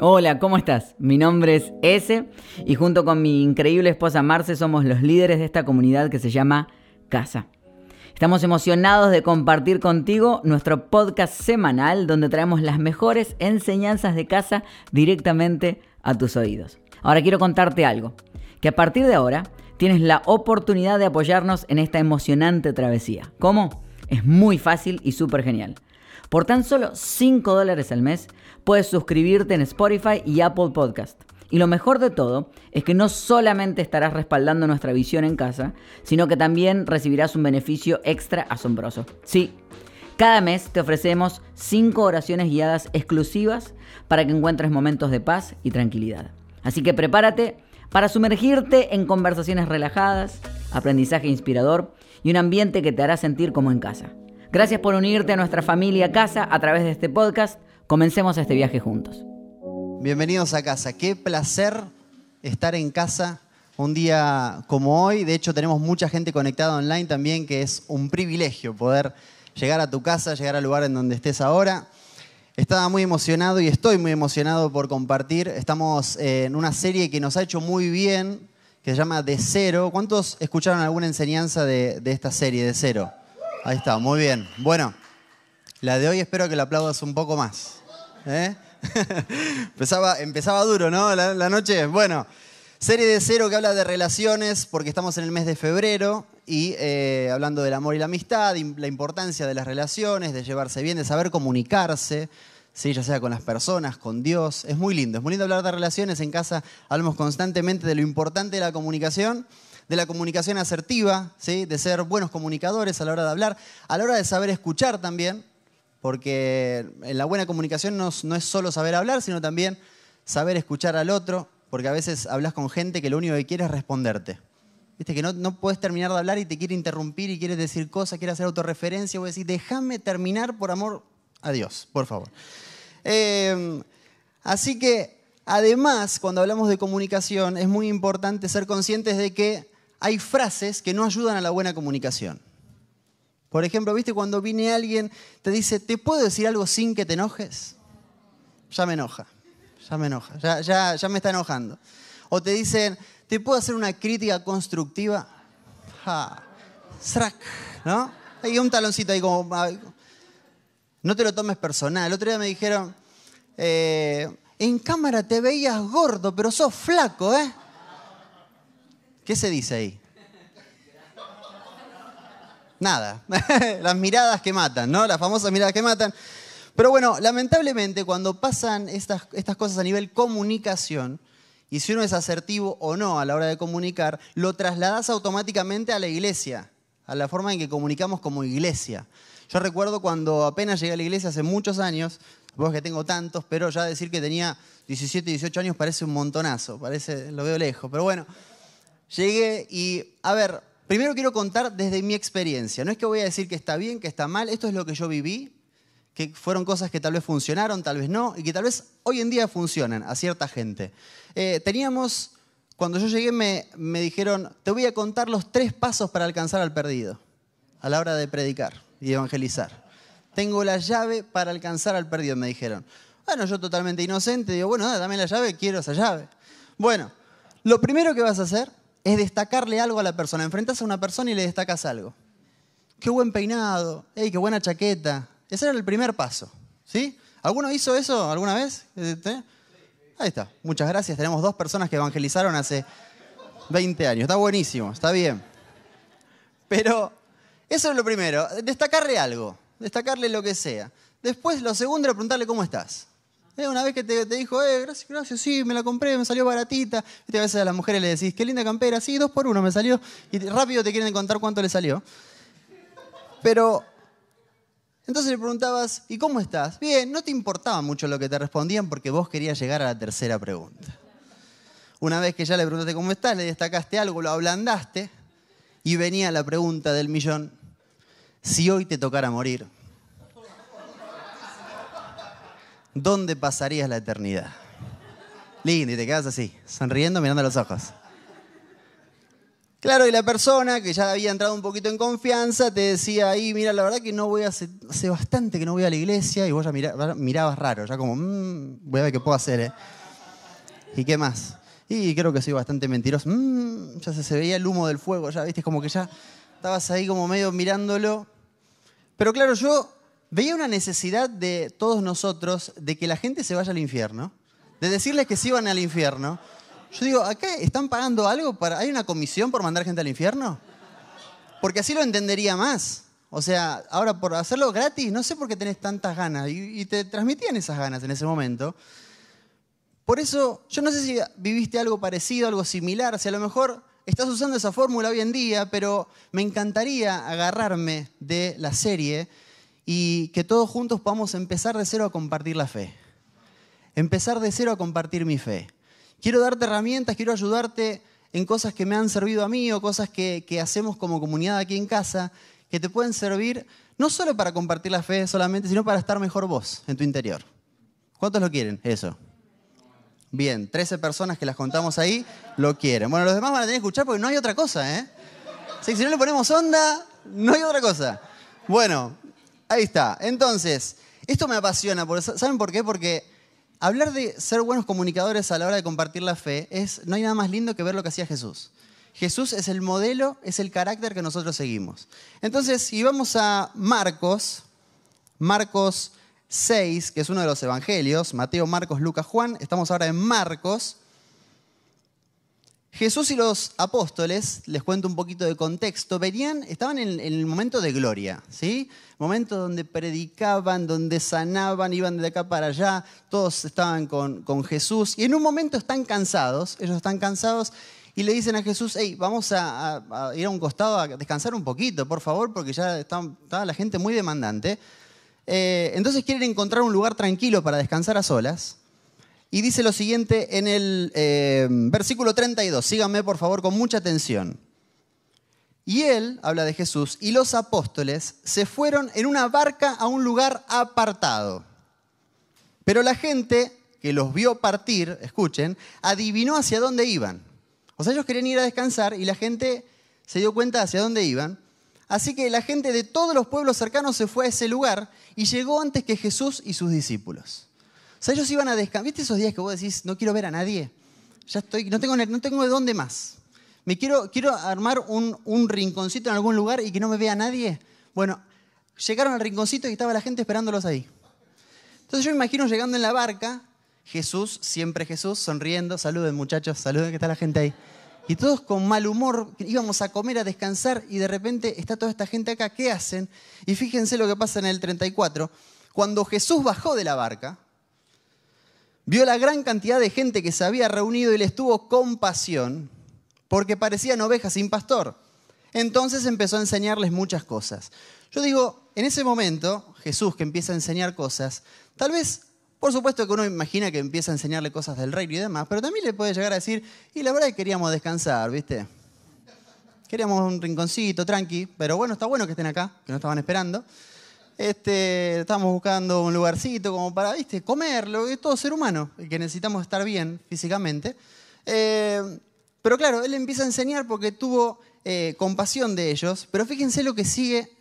Hola, ¿cómo estás? Mi nombre es Ese y junto con mi increíble esposa Marce somos los líderes de esta comunidad que se llama Casa. Estamos emocionados de compartir contigo nuestro podcast semanal donde traemos las mejores enseñanzas de casa directamente a tus oídos. Ahora quiero contarte algo, que a partir de ahora tienes la oportunidad de apoyarnos en esta emocionante travesía. ¿Cómo? Es muy fácil y súper genial. Por tan solo 5 dólares al mes puedes suscribirte en Spotify y Apple Podcast. Y lo mejor de todo es que no solamente estarás respaldando nuestra visión en casa, sino que también recibirás un beneficio extra asombroso. Sí, cada mes te ofrecemos 5 oraciones guiadas exclusivas para que encuentres momentos de paz y tranquilidad. Así que prepárate para sumergirte en conversaciones relajadas, aprendizaje inspirador y un ambiente que te hará sentir como en casa. Gracias por unirte a nuestra familia casa a través de este podcast. Comencemos este viaje juntos. Bienvenidos a casa. Qué placer estar en casa un día como hoy. De hecho, tenemos mucha gente conectada online también, que es un privilegio poder llegar a tu casa, llegar al lugar en donde estés ahora. Estaba muy emocionado y estoy muy emocionado por compartir. Estamos en una serie que nos ha hecho muy bien, que se llama De Cero. ¿Cuántos escucharon alguna enseñanza de, de esta serie, De Cero? Ahí está, muy bien. Bueno, la de hoy espero que la aplaudas un poco más. ¿Eh? empezaba, empezaba duro, ¿no? La, noche. Bueno, serie de cero que habla de relaciones, porque estamos en el mes de febrero y eh, hablando del amor y la amistad, la importancia de las relaciones, de llevarse bien, de saber comunicarse. ¿sí? ya sea con las personas, con Dios. Es muy lindo, es muy lindo hablar de relaciones. En casa hablamos constantemente de lo importante de la comunicación de la comunicación asertiva, ¿sí? de ser buenos comunicadores a la hora de hablar, a la hora de saber escuchar también, porque la buena comunicación no, es solo saber hablar, sino también saber escuchar al otro, porque a veces hablas con gente que lo único que quiere es responderte. Viste que no, puedes terminar de hablar y te quiere interrumpir y quiere decir cosas, quiere hacer autorreferencia, o decir, déjame terminar por amor a Dios, por favor. Eh, así que, además, cuando hablamos de comunicación, es muy importante ser conscientes de que hay frases que no ayudan a la buena comunicación. Por ejemplo, ¿viste cuando viene alguien, te dice, ¿te puedo decir algo sin que te enojes? Ya me enoja, ya me enoja, ya, me está enojando. O te dicen, ¿te puedo hacer una crítica constructiva? Ja, ¿no? Hay un taloncito ahí como... No te lo tomes personal. El otro día me dijeron, eh, en cámara te veías gordo, pero sos flaco, ¿eh? ¿Qué se dice ahí? Nada. Las miradas que matan, ¿no? Las famosas miradas que matan. Pero bueno, lamentablemente cuando pasan estas, estas cosas a nivel comunicación, y si uno es asertivo o no a la hora de comunicar, lo trasladas automáticamente a la iglesia, a la forma en que comunicamos como iglesia. Yo recuerdo cuando apenas llegué a la iglesia hace muchos años, vos que tengo tantos, pero ya decir que tenía 17, 18 años parece un montonazo, parece, lo veo lejos, pero bueno, Llegué y, a ver, primero quiero contar desde mi experiencia. No es que voy a decir que está bien, que está mal, esto es lo que yo viví, que fueron cosas que tal vez funcionaron, tal vez no, y que tal vez hoy en día funcionan a cierta gente. Eh, teníamos, cuando yo llegué me, me dijeron, te voy a contar los tres pasos para alcanzar al perdido a la hora de predicar y evangelizar. Tengo la llave para alcanzar al perdido, me dijeron. Bueno, yo totalmente inocente, digo, bueno, dame la llave, quiero esa llave. Bueno, lo primero que vas a hacer es destacarle algo a la persona. Enfrentas a una persona y le destacas algo. Qué buen peinado, ¡Ey, qué buena chaqueta. Ese era el primer paso. ¿Sí? ¿Alguno hizo eso alguna vez? Ahí está. Muchas gracias. Tenemos dos personas que evangelizaron hace 20 años. Está buenísimo, está bien. Pero eso es lo primero, destacarle algo, destacarle lo que sea. Después, lo segundo era preguntarle cómo estás. Eh, una vez que te, dijo, eh, gracias, gracias, sí, me la compré, me salió baratita. Y a veces a las mujeres le decís, qué linda campera, sí, dos por uno me salió. Y rápido te quieren contar cuánto le salió. Pero, entonces le preguntabas, ¿y cómo estás? Bien, no te importaba mucho lo que te respondían porque vos querías llegar a la tercera pregunta. Una vez que ya le preguntaste cómo estás, le destacaste algo, lo ablandaste, y venía la pregunta del millón, si hoy te tocara morir, ¿dónde pasarías la eternidad? Lindo, y te quedas así, sonriendo, mirando los ojos. Claro, y la persona que ya había entrado un poquito en confianza te decía ahí, mira, la verdad que no voy a hace, hace bastante que no voy a la iglesia y vos ya mirabas raro, ya como, mmm, voy a ver qué puedo hacer, ¿eh? ¿Y qué más? Y creo que soy bastante mentiroso. Mmm, ya se, veía el humo del fuego, ya viste, como que ya estabas ahí como medio mirándolo. Pero claro, yo veía una necesidad de todos nosotros de que la gente se vaya al infierno, de decirles que se iban al infierno. Yo digo, ¿acá están pagando algo? Para, ¿Hay una comisión por mandar gente al infierno? Porque así lo entendería más. O sea, ahora por hacerlo gratis, no sé por qué tenés tantas ganas. Y, te transmitían esas ganas en ese momento. Por eso, yo no sé si viviste algo parecido, algo similar. Si a lo mejor estás usando esa fórmula hoy en día, pero me encantaría agarrarme de la serie y que todos juntos podamos empezar de cero a compartir la fe. Empezar de cero a compartir mi fe. Quiero darte herramientas, quiero ayudarte en cosas que me han servido a mí o cosas que, hacemos como comunidad aquí en casa, que te pueden servir no solo para compartir la fe solamente, sino para estar mejor vos en tu interior. ¿Cuántos lo quieren? Eso. Bien, 13 personas que las contamos ahí lo quieren. Bueno, los demás van a tener que escuchar porque no hay otra cosa, ¿eh? si no le ponemos onda, no hay otra cosa. Bueno, ahí está. Entonces, esto me apasiona. ¿Saben por qué? Porque hablar de ser buenos comunicadores a la hora de compartir la fe es, no hay nada más lindo que ver lo que hacía Jesús. Jesús es el modelo, es el carácter que nosotros seguimos. Entonces, si vamos a Marcos, Marcos 6, que es uno de los evangelios, Mateo, Marcos, Lucas, Juan, estamos ahora en Marcos. Jesús y los apóstoles, les cuento un poquito de contexto, venían, estaban en, el momento de gloria, ¿sí? Momento donde predicaban, donde sanaban, iban de acá para allá, todos estaban con, Jesús. Y en un momento están cansados, ellos están cansados y le dicen a Jesús, hey, vamos a, ir a un costado a descansar un poquito, por favor, porque ya está, la gente muy demandante. Eh, entonces quieren encontrar un lugar tranquilo para descansar a solas. Y dice lo siguiente en el eh, versículo 32. Síganme por favor con mucha atención. Y él, habla de Jesús, y los apóstoles se fueron en una barca a un lugar apartado. Pero la gente que los vio partir, escuchen, adivinó hacia dónde iban. O sea, ellos querían ir a descansar y la gente se dio cuenta hacia dónde iban. Así que la gente de todos los pueblos cercanos se fue a ese lugar y llegó antes que Jesús y sus discípulos. Sea, ellos iban a descansar. ¿Viste esos días que vos decís, no quiero ver a nadie? Ya estoy, no tengo, no tengo de dónde más. Me quiero, quiero armar un, un rinconcito en algún lugar y que no me vea nadie. Bueno, llegaron al rinconcito y estaba la gente esperándolos ahí. Entonces yo me imagino llegando en la barca, Jesús, siempre Jesús, sonriendo, saluden muchachos, saluden que está la gente ahí. Y todos con mal humor, íbamos a comer, a descansar y de repente está toda esta gente acá, ¿qué hacen? Y fíjense lo que pasa en el 34. Cuando Jesús bajó de la barca, Vio la gran cantidad de gente que se había reunido y les tuvo compasión porque parecían ovejas sin pastor. Entonces empezó a enseñarles muchas cosas. Yo digo, en ese momento, Jesús que empieza a enseñar cosas, tal vez, por supuesto que uno imagina que empieza a enseñarle cosas del reino y demás, pero también le puede llegar a decir, y la verdad que queríamos descansar, ¿viste? Queríamos un rinconcito, tranqui, pero bueno, está bueno que estén acá, que no estaban esperando. Este, estamos buscando un lugarcito como para, viste, comer, lo todo ser humano, que necesitamos estar bien físicamente. Eh, pero claro, él empieza a enseñar porque tuvo eh, compasión de ellos, pero fíjense lo que sigue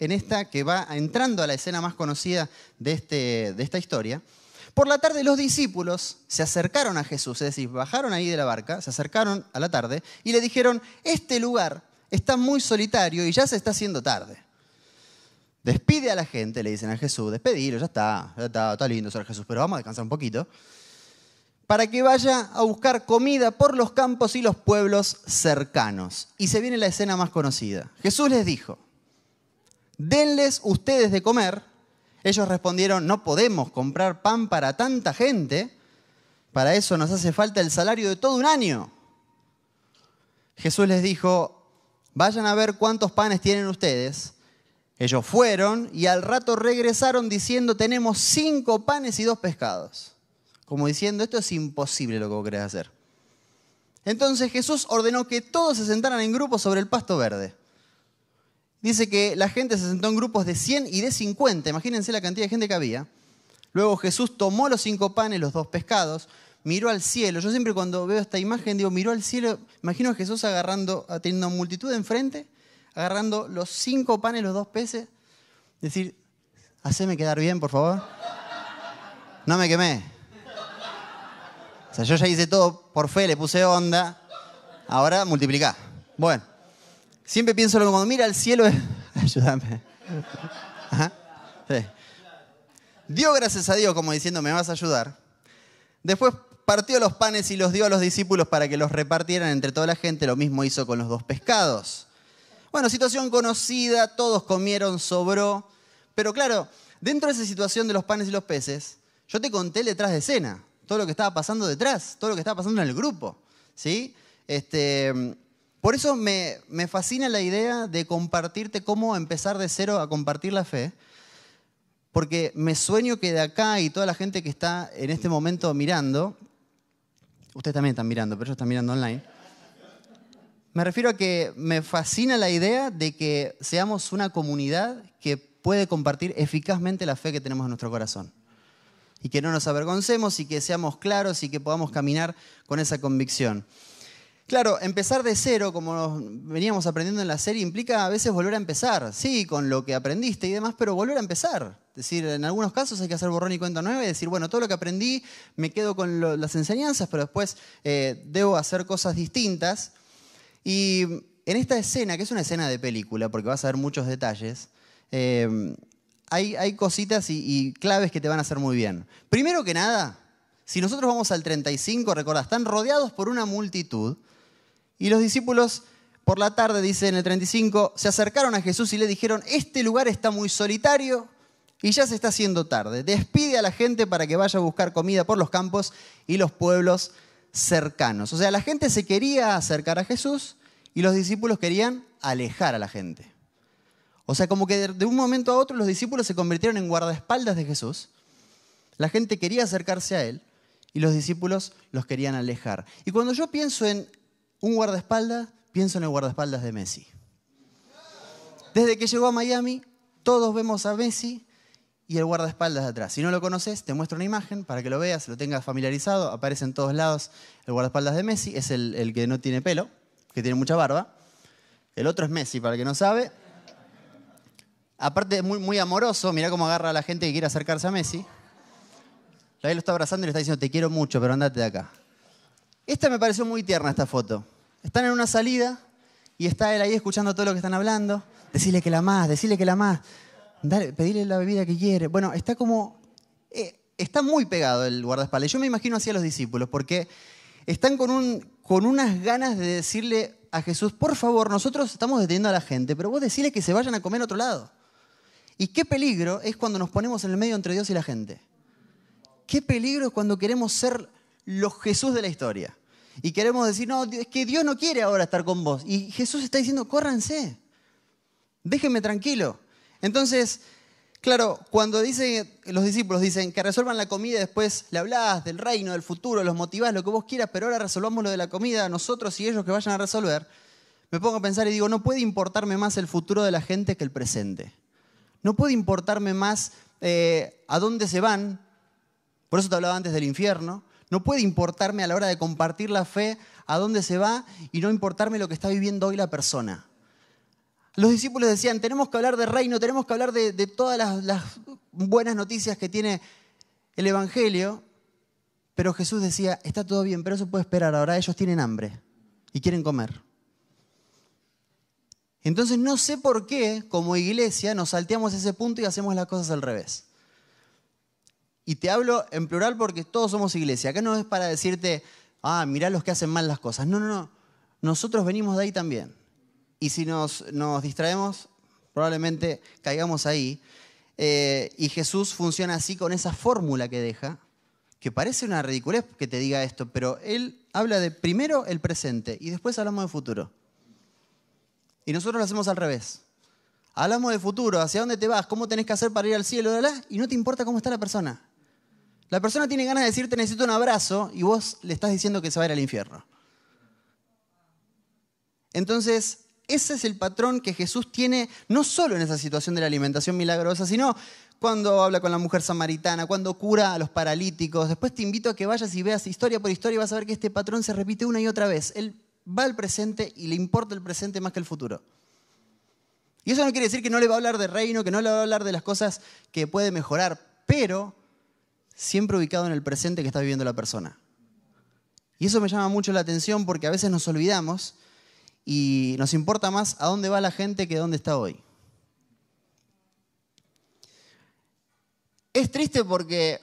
en esta, que va entrando a la escena más conocida de, este, de esta historia. Por la tarde los discípulos se acercaron a Jesús, es decir, bajaron ahí de la barca, se acercaron a la tarde y le dijeron, este lugar está muy solitario y ya se está haciendo tarde. Despide a la gente, le dicen a Jesús, despedilo, ya está, ya está, está lindo ser Jesús, pero vamos a descansar un poquito. Para que vaya a buscar comida por los campos y los pueblos cercanos. Y se viene la escena más conocida. Jesús les dijo, denles ustedes de comer. Ellos respondieron, no podemos comprar pan para tanta gente, para eso nos hace falta el salario de todo un año. Jesús les dijo, vayan a ver cuántos panes tienen ustedes ellos fueron y al rato regresaron diciendo, tenemos cinco panes y dos pescados. Como diciendo, esto es imposible lo que vos querés hacer. Entonces Jesús ordenó que todos se sentaran en grupos sobre el pasto verde. Dice que la gente se sentó en grupos de 100 y de 50. Imagínense la cantidad de gente que había. Luego Jesús tomó los cinco panes, los dos pescados, miró al cielo. Yo siempre cuando veo esta imagen digo, miró al cielo, imagino a Jesús agarrando, teniendo multitud enfrente, agarrando los cinco panes, los dos peces, decir, haceme quedar bien, por favor. No me quemé. O sea, yo ya hice todo por fe, le puse onda, ahora multiplicá. Bueno, siempre pienso lo cuando mira al cielo, ayúdame. Ajá. Sí. Dio gracias a Dios como diciendo, me vas a ayudar. Después partió los panes y los dio a los discípulos para que los repartieran entre toda la gente. Lo mismo hizo con los dos pescados. Bueno, situación conocida, todos comieron, sobró. Pero claro, dentro de esa situación de los panes y los peces, yo te conté detrás de escena, todo lo que estaba pasando detrás, todo lo que estaba pasando en el grupo. ¿sí? Este, por eso me, me fascina la idea de compartirte cómo empezar de cero a compartir la fe porque me sueño que de acá y toda la gente que está en este momento mirando, ustedes también están mirando, pero ellos están mirando online, me refiero a que me fascina la idea de que seamos una comunidad que puede compartir eficazmente la fe que tenemos en nuestro corazón. Y que no nos avergoncemos y que seamos claros y que podamos caminar con esa convicción. Claro, empezar de cero, como veníamos aprendiendo en la serie, implica a veces volver a empezar, sí, con lo que aprendiste y demás, pero volver a empezar. Es decir, en algunos casos hay que hacer borrón y cuenta nueva y decir, bueno, todo lo que aprendí me quedo con las enseñanzas, pero después eh, debo hacer cosas distintas. Y en esta escena, que es una escena de película, porque vas a ver muchos detalles, eh, hay, cositas y, y claves que te van a hacer muy bien. Primero que nada, si nosotros vamos al 35, recordad, están rodeados por una multitud y los discípulos por la tarde, dice en el 35, se acercaron a Jesús y le dijeron, este lugar está muy solitario y ya se está haciendo tarde. Despide a la gente para que vaya a buscar comida por los campos y los pueblos cercanos. O sea, la gente se quería acercar a Jesús y los discípulos querían alejar a la gente. O sea, como que de un momento a otro los discípulos se convirtieron en guardaespaldas de Jesús. La gente quería acercarse a él y los discípulos los querían alejar. Y cuando yo pienso en un guardaespaldas, pienso en el guardaespaldas de Messi. Desde que llegó a Miami, todos vemos a Messi y el guardaespaldas de atrás. Si no lo conoces, te muestro una imagen para que lo veas, lo tengas familiarizado. Aparece en todos lados el guardaespaldas de Messi. Es el, que no tiene pelo, que tiene mucha barba. El otro es Messi, para el que no sabe. Aparte, muy, muy amoroso. Mirá cómo agarra a la gente que quiere acercarse a Messi. Ahí lo está abrazando y le está diciendo, te quiero mucho, pero andate de acá. Esta me pareció muy tierna, esta foto. Están en una salida y está él ahí escuchando todo lo que están hablando. Decirle que la más, decirle que la más. Dale, pedirle la bebida que quiere. Bueno, está como... Eh, está muy pegado el guardaespaldas. Yo me imagino así a los discípulos, porque están con, un, con unas ganas de decirle a Jesús, por favor, nosotros estamos deteniendo a la gente, pero vos decirle que se vayan a comer a otro lado. Y qué peligro es cuando nos ponemos en el medio entre Dios y la gente. Qué peligro es cuando queremos ser los Jesús de la historia. Y queremos decir, no, es que Dios no quiere ahora estar con vos. Y Jesús está diciendo, córranse, déjenme tranquilo. Entonces, claro, cuando dicen, los discípulos dicen que resuelvan la comida después le hablas del reino, del futuro, los motivás, lo que vos quieras, pero ahora resolvamos lo de la comida, nosotros y ellos que vayan a resolver, me pongo a pensar y digo, no puede importarme más el futuro de la gente que el presente. No puede importarme más eh, a dónde se van, por eso te hablaba antes del infierno, no puede importarme a la hora de compartir la fe a dónde se va y no importarme lo que está viviendo hoy la persona. Los discípulos decían, tenemos que hablar de reino, tenemos que hablar de, todas las, buenas noticias que tiene el Evangelio, pero Jesús decía, está todo bien, pero eso puede esperar, ahora ellos tienen hambre y quieren comer. Entonces no sé por qué como iglesia nos salteamos ese punto y hacemos las cosas al revés. Y te hablo en plural porque todos somos iglesia. Acá no es para decirte, ah, mirá los que hacen mal las cosas. No, no, no. Nosotros venimos de ahí también. Y si nos, distraemos, probablemente caigamos ahí. Eh, y Jesús funciona así con esa fórmula que deja, que parece una ridiculez que te diga esto, pero Él habla de primero el presente y después hablamos de futuro. Y nosotros lo hacemos al revés. Hablamos de futuro, hacia dónde te vas, cómo tenés que hacer para ir al cielo, y no te importa cómo está la persona. La persona tiene ganas de decirte necesito un abrazo y vos le estás diciendo que se va a ir al infierno. Entonces, ese es el patrón que Jesús tiene no solo en esa situación de la alimentación milagrosa, sino cuando habla con la mujer samaritana, cuando cura a los paralíticos. Después te invito a que vayas y veas historia por historia y vas a ver que este patrón se repite una y otra vez. Él va al presente y le importa el presente más que el futuro. Y eso no quiere decir que no le va a hablar de reino, que no le va a hablar de las cosas que puede mejorar, pero siempre ubicado en el presente que está viviendo la persona. Y eso me llama mucho la atención porque a veces nos olvidamos y nos importa más a dónde va la gente que dónde está hoy. Es triste porque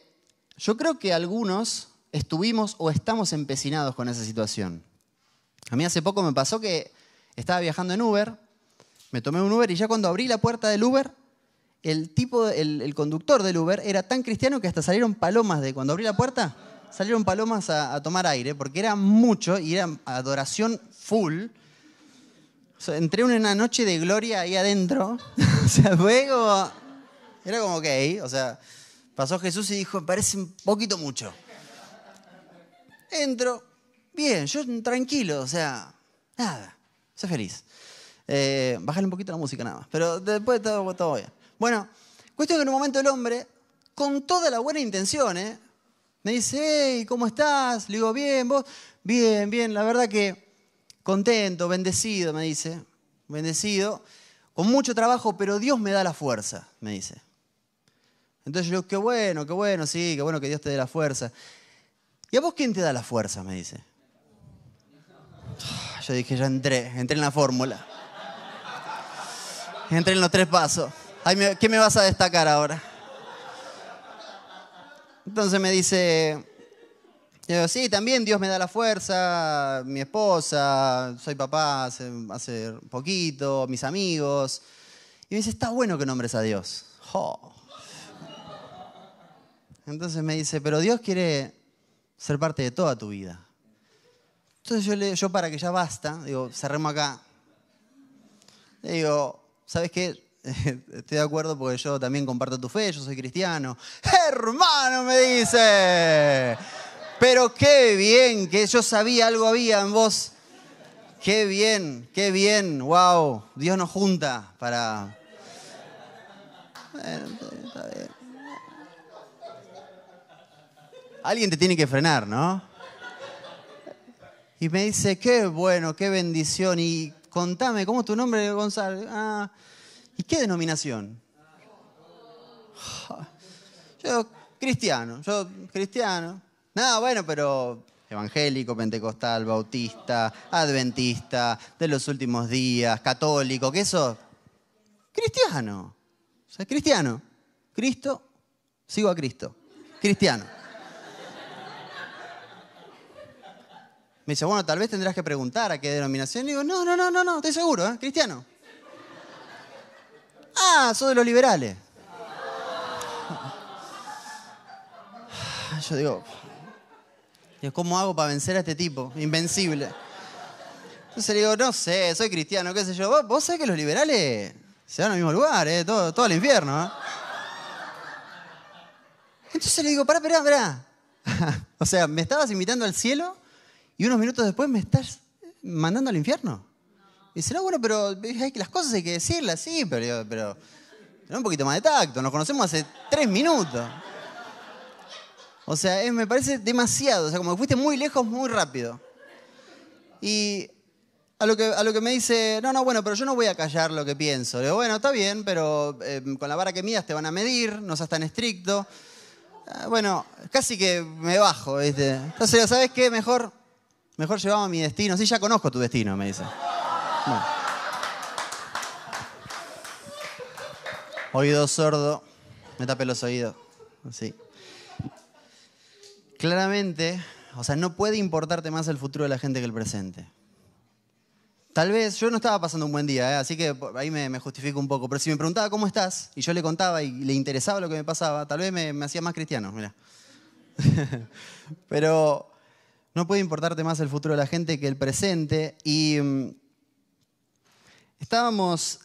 yo creo que algunos estuvimos o estamos empecinados con esa situación. A mí hace poco me pasó que estaba viajando en Uber, me tomé un Uber y ya cuando abrí la puerta del Uber, el tipo, el, conductor del Uber era tan cristiano que hasta salieron palomas de cuando abrí la puerta, salieron palomas a, tomar aire, porque era mucho y era adoración full. Entré en una noche de gloria ahí adentro. o sea, luego era como que, o sea, Pasó Jesús y dijo, parece un poquito mucho. Entro, bien, yo tranquilo, o sea, nada, sé feliz. Eh, bájale un poquito la música nada más, pero después todo, todo bien. Bueno, cuestión que en un momento el hombre, con toda la buena intención, ¿eh? me dice, hey, ¿cómo estás? Le digo, bien, vos, bien, bien, la verdad que contento, bendecido, me dice, bendecido, con mucho trabajo, pero Dios me da la fuerza, me dice. Entonces yo, qué bueno, qué bueno, sí, qué bueno que Dios te dé la fuerza. ¿Y a vos quién te da la fuerza? Me dice. Yo dije, ya entré, entré en la fórmula. Entré en los tres pasos. ¿Qué me vas a destacar ahora? Entonces me dice, yo, sí, también Dios me da la fuerza, mi esposa, soy papá hace, hace poquito, mis amigos. Y me dice, está bueno que nombres a Dios. Entonces me dice, pero Dios quiere ser parte de toda tu vida. Entonces yo, le, yo para que ya basta, digo, cerremos acá. Le digo, ¿sabes qué? Estoy de acuerdo porque yo también comparto tu fe, yo soy cristiano. Hermano, me dice. Pero qué bien, que yo sabía algo había en vos. Qué bien, qué bien, wow. Dios nos junta para... Bueno, está bien. Alguien te tiene que frenar, ¿no? Y me dice, qué bueno, qué bendición. Y contame, ¿cómo es tu nombre, Gonzalo? Ah, ¿y qué denominación? Yo, cristiano, yo, cristiano. Nada, bueno, pero evangélico, pentecostal, bautista, adventista, de los últimos días, católico, ¿qué eso? Cristiano. O sea, cristiano. Cristo, sigo a Cristo. Cristiano. Me dice, bueno, tal vez tendrás que preguntar a qué denominación. Y digo, no, no, no, no, no, estoy seguro, ¿eh? Cristiano. Ah, soy de los liberales. Yo digo, ¿cómo hago para vencer a este tipo? Invencible. Entonces le digo, no sé, soy cristiano, qué sé yo. Vos, vos sabés que los liberales se van al mismo lugar, ¿eh? todo, todo al infierno. ¿eh? Entonces le digo, pará, pará, pará. o sea, ¿me estabas invitando al cielo? y unos minutos después me estás mandando al infierno. Dice, no, bueno, pero las cosas hay que decirlas, sí, pero, pero, un poquito más de tacto, nos conocemos hace tres minutos. O sea, me parece demasiado, o sea, como que fuiste muy lejos muy rápido. Y a lo, que, a lo que me dice, no, no, bueno, pero yo no voy a callar lo que pienso. Le digo, bueno, está bien, pero eh, con la vara que midas te van a medir, no seas tan estricto. Ah, bueno, casi que me bajo, ¿viste? Entonces, ¿sabes qué? Mejor Mejor llevamos mi destino. Sí, ya conozco tu destino, me dice. Oído sordo, me tapé los oídos. Sí. Claramente, o sea, no puede importarte más el futuro de la gente que el presente. Tal vez, yo no estaba pasando un buen día, ¿eh? así que ahí me, justifico un poco, pero si me preguntaba cómo estás y yo le contaba y le interesaba lo que me pasaba, tal vez me, me hacía más cristiano, mira. pero no puede importarte más el futuro de la gente que el presente. Y mm, estábamos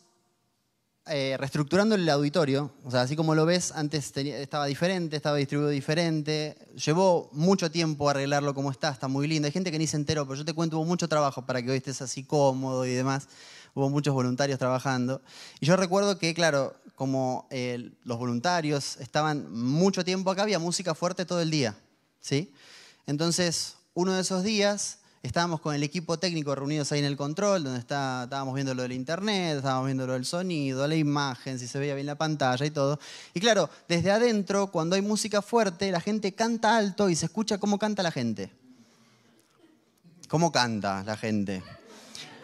eh, reestructurando el auditorio. O sea, así como lo ves, antes estaba diferente, estaba distribuido diferente. Llevó mucho tiempo arreglarlo como está, está muy lindo. Hay gente que ni se enteró, pero yo te cuento, hubo mucho trabajo para que hoy estés así cómodo y demás. Hubo muchos voluntarios trabajando. Y yo recuerdo que, claro, como eh, los voluntarios estaban mucho tiempo acá, había música fuerte todo el día. ¿sí? Entonces, uno de esos días estábamos con el equipo técnico reunidos ahí en el control, donde está, estábamos viendo lo del internet, estábamos viendo lo del sonido, la imagen, si se veía bien la pantalla y todo. Y claro, desde adentro, cuando hay música fuerte, la gente canta alto y se escucha cómo canta la gente. ¿Cómo canta la gente?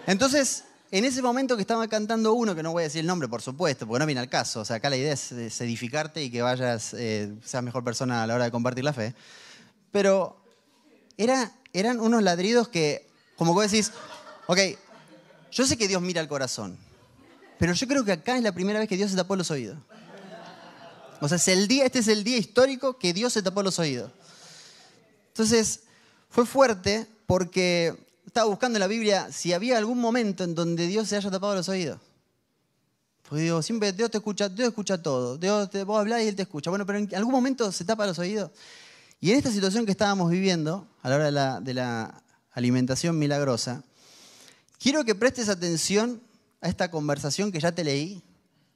Entonces, en ese momento que estaba cantando uno, que no voy a decir el nombre, por supuesto, porque no viene al caso, o sea, acá la idea es, edificarte y que vayas, eh, seas mejor persona a la hora de compartir la fe. Pero era eran unos ladridos que, como vos decís, ok, yo sé que Dios mira el corazón, pero yo creo que acá es la primera vez que Dios se tapó los oídos. O sea, es el día, este es el día histórico que Dios se tapó los oídos. Entonces, fue fuerte porque estaba buscando en la Biblia si había algún momento en donde Dios se haya tapado los oídos. Porque digo, siempre Dios te escucha, Dios escucha todo. Dios te, vos hablás y Él te escucha. Bueno, pero en algún momento se tapa los oídos. Y en esta situación que estábamos viviendo, a la hora de la, alimentación milagrosa, quiero que prestes atención a esta conversación que ya te leí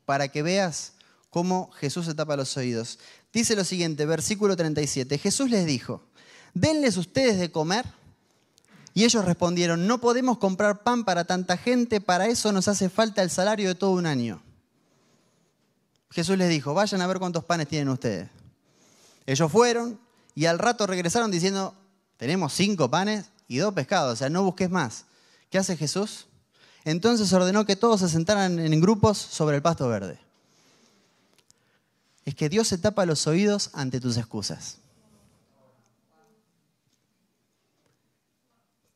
para que veas cómo Jesús se tapa los oídos. Dice lo siguiente, versículo 37, Jesús les dijo, denles ustedes de comer. Y ellos respondieron, no podemos comprar pan para tanta gente, para eso nos hace falta el salario de todo un año. Jesús les dijo, vayan a ver cuántos panes tienen ustedes. Ellos fueron, y al rato regresaron diciendo, tenemos cinco panes y dos pescados, o sea, no busques más. ¿Qué hace Jesús? Entonces ordenó que todos se sentaran en grupos sobre el pasto verde. Es que Dios se tapa los oídos ante tus excusas.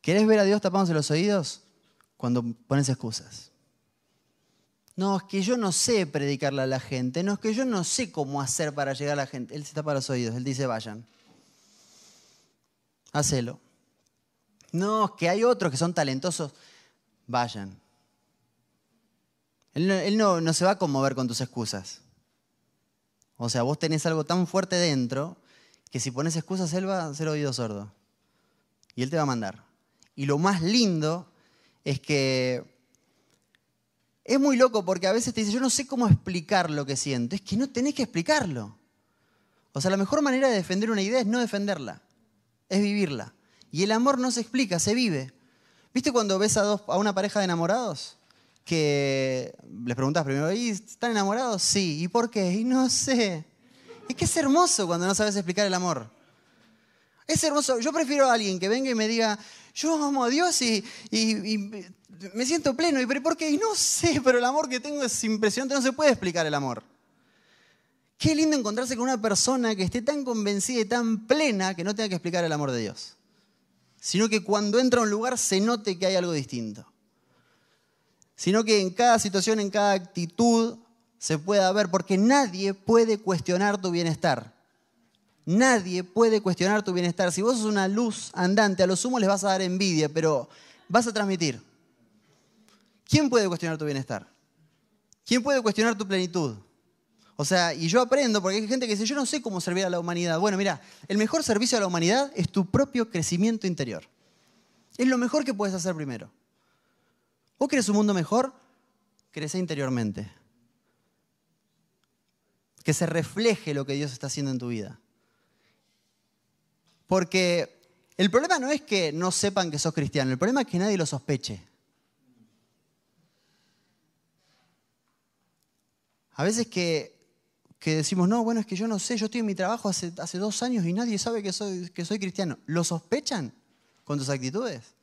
¿Querés ver a Dios tapándose los oídos? Cuando pones excusas. No, es que yo no sé predicarle a la gente. No, es que yo no sé cómo hacer para llegar a la gente. Él se tapa los oídos. Él dice, vayan hacelo. No, que hay otros que son talentosos, vayan. Él, no, se va a conmover con tus excusas. O sea, vos tenés algo tan fuerte dentro que si pones excusas, él va a ser oído sordo. Y él te va a mandar. Y lo más lindo es que es muy loco porque a veces te dice, yo no sé cómo explicar lo que siento. Es que no tenés que explicarlo. O sea, la mejor manera de defender una idea es no defenderla es vivirla. Y el amor no se explica, se vive. ¿Viste cuando ves a, dos, a una pareja de enamorados? Que les preguntas primero, ¿y están enamorados? Sí. ¿Y por qué? Y no sé. Es que es hermoso cuando no sabes explicar el amor. Es hermoso. Yo prefiero a alguien que venga y me diga, yo amo a Dios y, me siento pleno. ¿Y por qué? Y no sé, pero el amor que tengo es impresionante. No se puede explicar el amor. Qué lindo encontrarse con una persona que esté tan convencida y tan plena que no tenga que explicar el amor de Dios, sino que cuando entra a un lugar se note que hay algo distinto. Sino que en cada situación, en cada actitud se pueda ver, porque nadie puede cuestionar tu bienestar. Nadie puede cuestionar tu bienestar. Si vos sos una luz andante, a lo sumo les vas a dar envidia, pero vas a transmitir. ¿Quién puede cuestionar tu bienestar? ¿Quién puede cuestionar tu plenitud? O sea, y yo aprendo porque hay gente que dice, yo no sé cómo servir a la humanidad. Bueno, mira, el mejor servicio a la humanidad es tu propio crecimiento interior. Es lo mejor que puedes hacer primero. ¿Vos querés un mundo mejor? Crece interiormente. Que se refleje lo que Dios está haciendo en tu vida. Porque el problema no es que no sepan que sos cristiano, el problema es que nadie lo sospeche. A veces que que decimos, no, bueno, es que yo no sé, yo estoy en mi trabajo hace, hace dos años y nadie sabe que soy, que soy cristiano. ¿Lo sospechan con tus actitudes?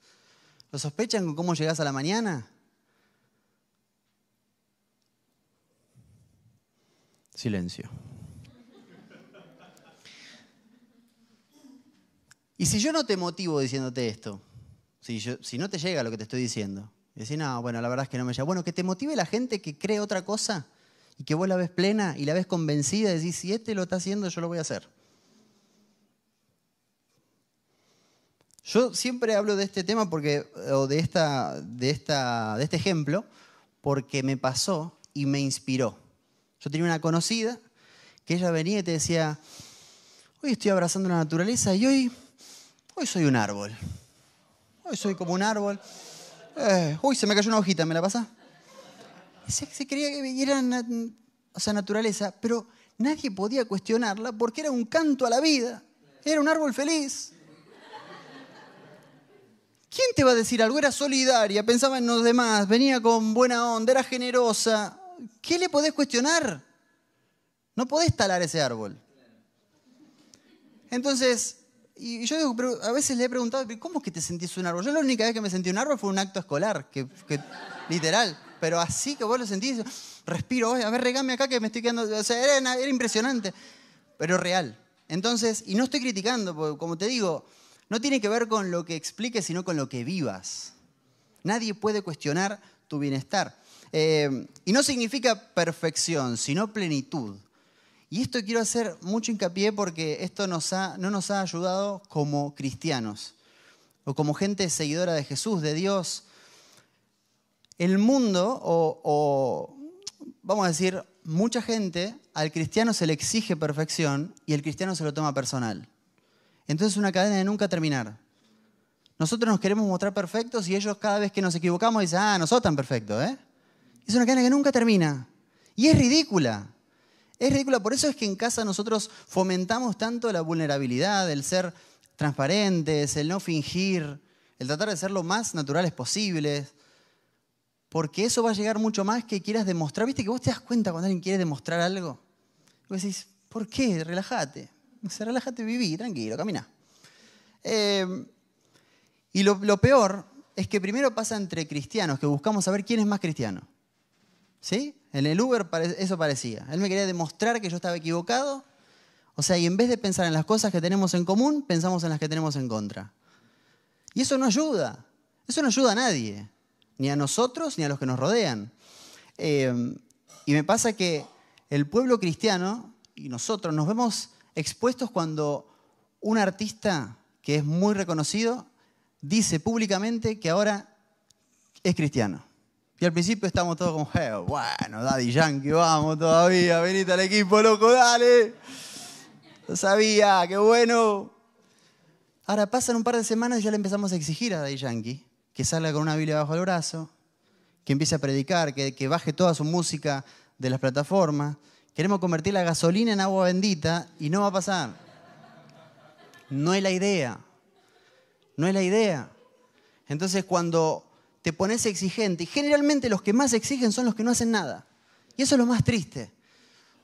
¿Lo sospechan con cómo llegas a la mañana? Silencio. Y si yo no te motivo diciéndote esto, si, si no te llega lo que te estoy diciendo, y decís, no, bueno, la verdad es que no me llega. Bueno, que te motive la gente que cree otra cosa y que vos la ves plena y la ves convencida y decís, si este lo está haciendo, yo lo voy a hacer. Yo siempre hablo de este tema porque, o de, esta, de, esta, de este ejemplo porque me pasó y me inspiró. Yo tenía una conocida que ella venía y te decía, hoy estoy abrazando la naturaleza y hoy, hoy soy un árbol. Hoy soy como un árbol. Eh, uy, se me cayó una hojita, ¿me la pasa? Se, se creía que era o sea, naturaleza, pero nadie podía cuestionarla porque era un canto a la vida. Era un árbol feliz. ¿Quién te va a decir algo? Era solidaria, pensaba en los demás, venía con buena onda, era generosa. ¿Qué le podés cuestionar? No podés talar ese árbol. Entonces, y yo digo, pero a veces le he preguntado, ¿cómo es que te sentís un árbol? Yo la única vez que me sentí un árbol fue un acto escolar, que, literal. Pero así que vos lo sentís, respiro, a ver, regame acá que me estoy quedando. O sea, era, impresionante, pero real. Entonces, y no estoy criticando, como te digo, no tiene que ver con lo que expliques, sino con lo que vivas. Nadie puede cuestionar tu bienestar. Eh, y no significa perfección, sino plenitud. Y esto quiero hacer mucho hincapié porque esto nos ha, no nos ha ayudado como cristianos o como gente seguidora de Jesús, de Dios. El mundo, o, vamos a decir, mucha gente, al cristiano se le exige perfección y el cristiano se lo toma personal. Entonces es una cadena de nunca terminar. Nosotros nos queremos mostrar perfectos y ellos cada vez que nos equivocamos dicen, ah, no sos tan perfecto, ¿eh? Es una cadena que nunca termina. Y es ridícula. Es ridícula. Por eso es que en casa nosotros fomentamos tanto la vulnerabilidad, el ser transparentes, el no fingir, el tratar de ser lo más naturales posibles. Porque eso va a llegar mucho más que quieras demostrar. ¿Viste que vos te das cuenta cuando alguien quiere demostrar algo? Y vos decís, ¿por qué? Relájate. Se relájate, viví, tranquilo, camina. Eh, y lo, peor es que primero pasa entre cristianos, que buscamos saber quién es más cristiano. ¿Sí? En el Uber eso parecía. Él me quería demostrar que yo estaba equivocado. O sea, y en vez de pensar en las cosas que tenemos en común, pensamos en las que tenemos en contra. Y eso no ayuda. Eso no ayuda a nadie. Ni a nosotros ni a los que nos rodean. Eh, y me pasa que el pueblo cristiano y nosotros nos vemos expuestos cuando un artista que es muy reconocido dice públicamente que ahora es cristiano. Y al principio estamos todos como, hey, bueno, Daddy Yankee, vamos todavía, venite al equipo, loco, dale. Lo sabía, qué bueno. Ahora pasan un par de semanas y ya le empezamos a exigir a Daddy Yankee que salga con una Biblia bajo el brazo, que empiece a predicar, que, baje toda su música de las plataformas, Queremos convertir la gasolina en agua bendita y no va a pasar. No es la idea. No es la idea. Entonces cuando te pones exigente, y generalmente los que más exigen son los que no hacen nada. Y eso es lo más triste.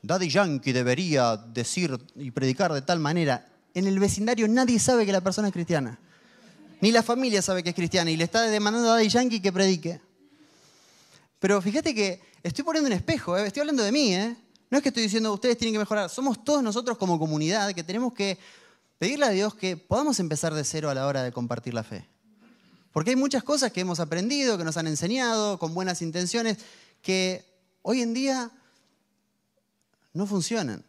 Daddy Yankee debería decir y predicar de tal manera. En el vecindario nadie sabe que la persona es cristiana. Ni la familia sabe que es cristiana y le está demandando a Daddy Yankee que predique. Pero fíjate que estoy poniendo un espejo, ¿eh? estoy hablando de mí, ¿eh? No es que estoy diciendo ustedes tienen que mejorar, somos todos nosotros como comunidad que tenemos que pedirle a Dios que podamos empezar de cero a la hora de compartir la fe. Porque hay muchas cosas que hemos aprendido, que nos han enseñado con buenas intenciones, que hoy en día no funcionan.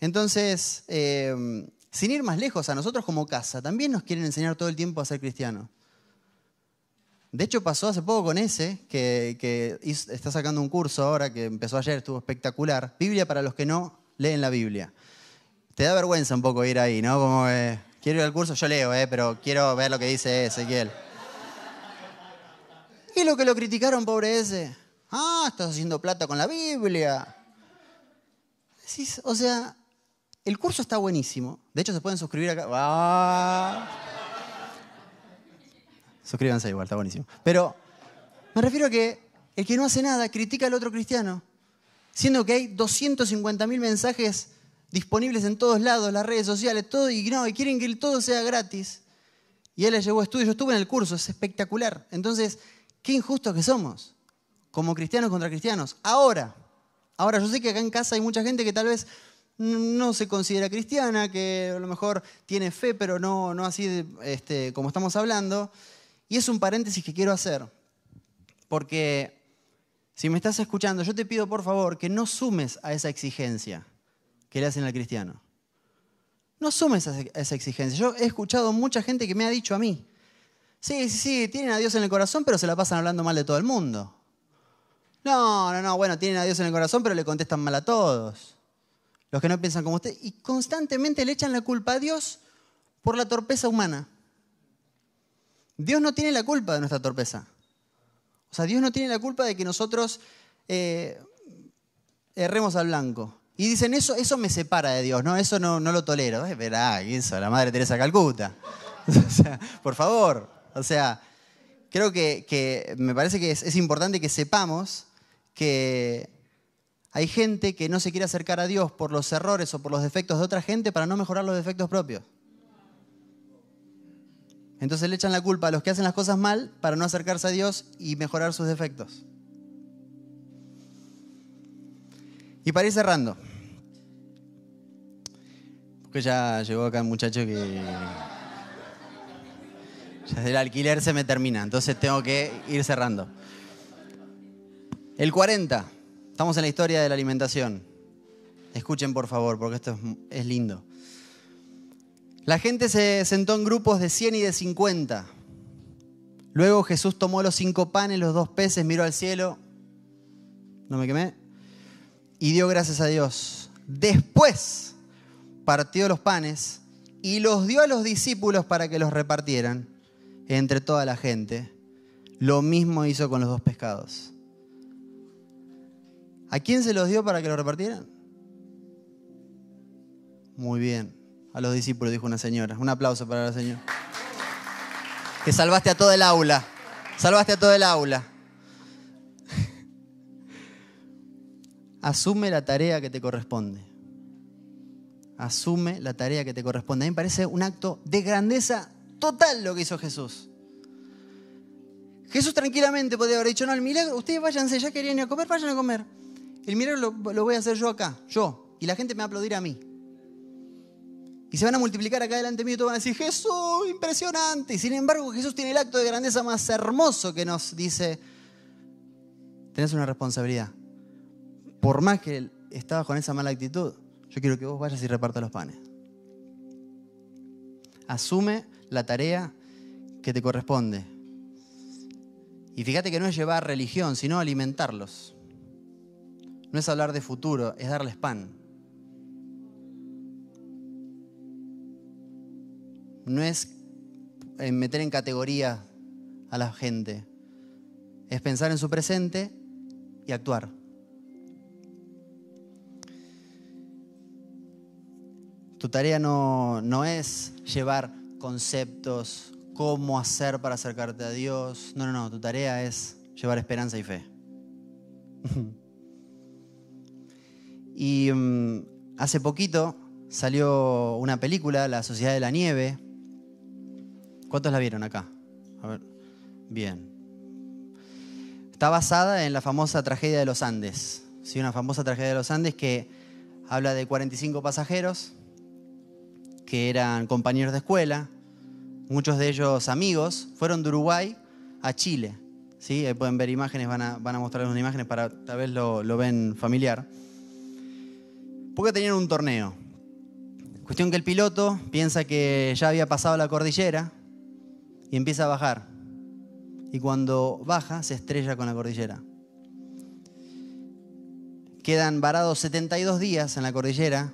Entonces, eh, sin ir más lejos, a nosotros como casa también nos quieren enseñar todo el tiempo a ser cristianos. De hecho, pasó hace poco con ese, que, está sacando un curso ahora, que empezó ayer, estuvo espectacular. Biblia para los que no leen la Biblia. Te da vergüenza un poco ir ahí, ¿no? Como, quiero ir al curso, yo leo, ¿eh? pero quiero ver lo que dice Ezequiel. Y lo que lo criticaron, pobre ese. Ah, estás haciendo plata con la Biblia. o sea, el curso está buenísimo. De hecho, se pueden suscribir acá. ¡Ah! Suscríbanse igual, está buenísimo. Pero me refiero a que el que no hace nada critica al otro cristiano, siendo que hay 250.000 mensajes disponibles en todos lados, las redes sociales, todo, y no, y quieren que todo sea gratis. Y él le llevó estudio, yo estuve en el curso, es espectacular. Entonces, qué injustos que somos, como cristianos contra cristianos. Ahora, ahora yo sé que acá en casa hay mucha gente que tal vez no se considera cristiana, que a lo mejor tiene fe, pero no, no así este, como estamos hablando. Y es un paréntesis que quiero hacer, porque si me estás escuchando, yo te pido por favor que no sumes a esa exigencia que le hacen al cristiano. No sumes a esa exigencia. Yo he escuchado mucha gente que me ha dicho a mí, sí, sí, sí, tienen a Dios en el corazón, pero se la pasan hablando mal de todo el mundo. No, no, no, bueno, tienen a Dios en el corazón, pero le contestan mal a todos. Los que no piensan como usted. Y constantemente le echan la culpa a Dios por la torpeza humana. Dios no tiene la culpa de nuestra torpeza. O sea, Dios no tiene la culpa de que nosotros eh, erremos al blanco. Y dicen, eso, eso me separa de Dios, ¿no? Eso no, no lo tolero. Es verdad, eso, la Madre Teresa Calcuta. o sea, por favor. O sea, creo que, me parece que es importante que sepamos que hay gente que no se quiere acercar a Dios por los errores o por los defectos de otra gente para no mejorar los defectos propios. Entonces le echan la culpa a los que hacen las cosas mal para no acercarse a Dios y mejorar sus defectos. Y para ir cerrando, porque ya llegó acá un muchacho que ya del alquiler se me termina, entonces tengo que ir cerrando. El 40, estamos en la historia de la alimentación. Escuchen por favor, porque esto es, lindo. La gente se sentó en grupos de 100 y de 50. Luego Jesús tomó los cinco panes, los dos peces, miró al cielo, no me quemé, y dio gracias a Dios. Después partió los panes y los dio a los discípulos para que los repartieran entre toda la gente. Lo mismo hizo con los dos pescados. ¿A quién se los dio para que los repartieran? Muy bien a los discípulos, dijo una señora. Un aplauso para la señora. Que salvaste a todo el aula. Salvaste a todo el aula. Asume la tarea que te corresponde. Asume la tarea que te corresponde. A mí me parece un acto de grandeza total lo que hizo Jesús. Jesús tranquilamente podría haber dicho, no, el milagro, ustedes váyanse, ya querían ir a comer, vayan a comer. El milagro lo, lo voy a hacer yo acá, yo. Y la gente me va a aplaudir a mí. Y se van a multiplicar acá delante mío y todos van a decir, Jesús, impresionante. Y sin embargo, Jesús tiene el acto de grandeza más hermoso que nos dice, tenés una responsabilidad. Por más que estabas con esa mala actitud, yo quiero que vos vayas y repartas los panes. Asume la tarea que te corresponde. Y fíjate que no es llevar religión, sino alimentarlos. No es hablar de futuro, es darles pan. no es eh, meter en categoría a la gente, es pensar en su presente y actuar. Tu tarea no, no es llevar conceptos, cómo hacer para acercarte a Dios. No, no, no, tu tarea es llevar esperanza y fe. y mm, hace poquito salió una película, La Sociedad de la Nieve, ¿Cuántos la vieron acá? Bien. Está basada en la famosa tragedia de los Andes. ¿sí? Una famosa tragedia de los Andes que habla de 45 pasajeros que eran compañeros de escuela, muchos de ellos amigos, fueron de Uruguay a Chile. ¿sí? Ahí pueden ver imágenes, van a, van a mostrarles unas imágenes para tal vez lo, lo ven familiar. Porque tenían un torneo. Cuestión que el piloto piensa que ya había pasado la cordillera, y empieza a bajar. Y cuando baja se estrella con la cordillera. Quedan varados 72 días en la cordillera,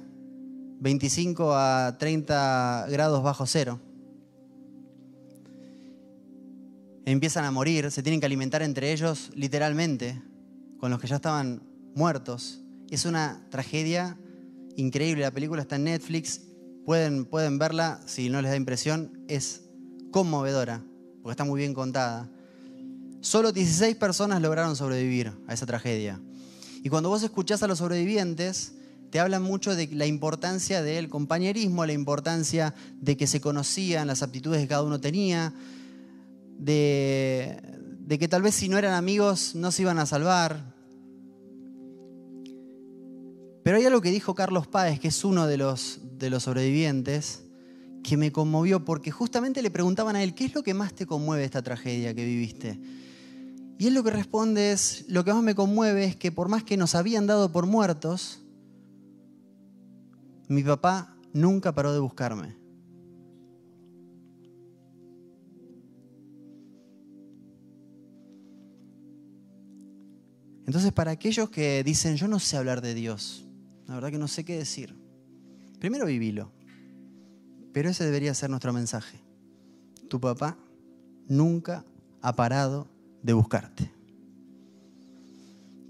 25 a 30 grados bajo cero. Empiezan a morir, se tienen que alimentar entre ellos literalmente, con los que ya estaban muertos. Es una tragedia increíble. La película está en Netflix. Pueden, pueden verla si no les da impresión. Es conmovedora, porque está muy bien contada. Solo 16 personas lograron sobrevivir a esa tragedia. Y cuando vos escuchás a los sobrevivientes, te hablan mucho de la importancia del compañerismo, la importancia de que se conocían las aptitudes que cada uno tenía, de, de que tal vez si no eran amigos no se iban a salvar. Pero hay algo que dijo Carlos Páez, que es uno de los, de los sobrevivientes, que me conmovió porque justamente le preguntaban a él, ¿qué es lo que más te conmueve esta tragedia que viviste? Y él lo que responde es, lo que más me conmueve es que por más que nos habían dado por muertos, mi papá nunca paró de buscarme. Entonces, para aquellos que dicen, yo no sé hablar de Dios, la verdad que no sé qué decir, primero vivilo. Pero ese debería ser nuestro mensaje. Tu papá nunca ha parado de buscarte.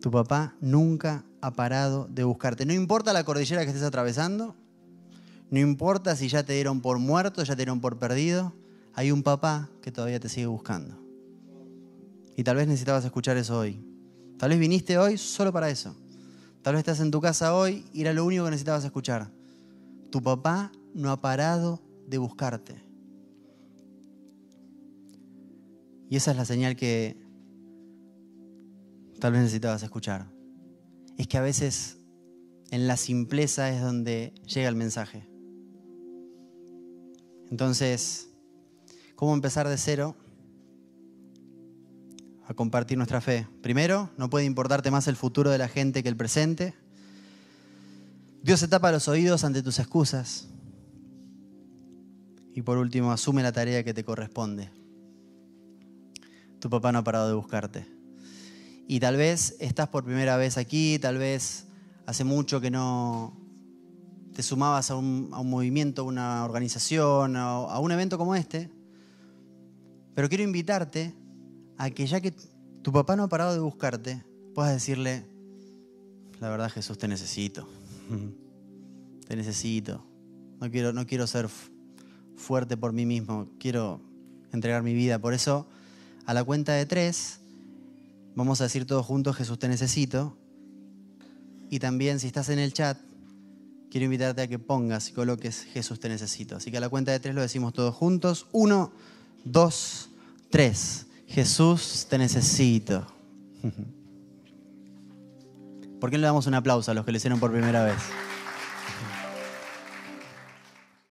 Tu papá nunca ha parado de buscarte. No importa la cordillera que estés atravesando, no importa si ya te dieron por muerto, ya te dieron por perdido, hay un papá que todavía te sigue buscando. Y tal vez necesitabas escuchar eso hoy. Tal vez viniste hoy solo para eso. Tal vez estás en tu casa hoy y era lo único que necesitabas escuchar. Tu papá no ha parado de buscarte. Y esa es la señal que tal vez necesitabas escuchar. Es que a veces en la simpleza es donde llega el mensaje. Entonces, ¿cómo empezar de cero a compartir nuestra fe? Primero, no puede importarte más el futuro de la gente que el presente. Dios se tapa los oídos ante tus excusas. Y por último, asume la tarea que te corresponde. Tu papá no ha parado de buscarte. Y tal vez estás por primera vez aquí, tal vez hace mucho que no te sumabas a un, movimiento, a una organización, a, a un evento como este. Pero quiero invitarte a que ya que tu papá no ha parado de buscarte, puedas decirle, la verdad Jesús, te necesito. Te necesito. No quiero, no quiero ser fuerte por mí mismo, quiero entregar mi vida. Por eso, a la cuenta de tres, vamos a decir todos juntos, Jesús te necesito. Y también, si estás en el chat, quiero invitarte a que pongas y coloques Jesús te necesito. Así que a la cuenta de tres lo decimos todos juntos. Uno, dos, tres. Jesús te necesito. ¿Por qué no le damos un aplauso a los que lo hicieron por primera vez?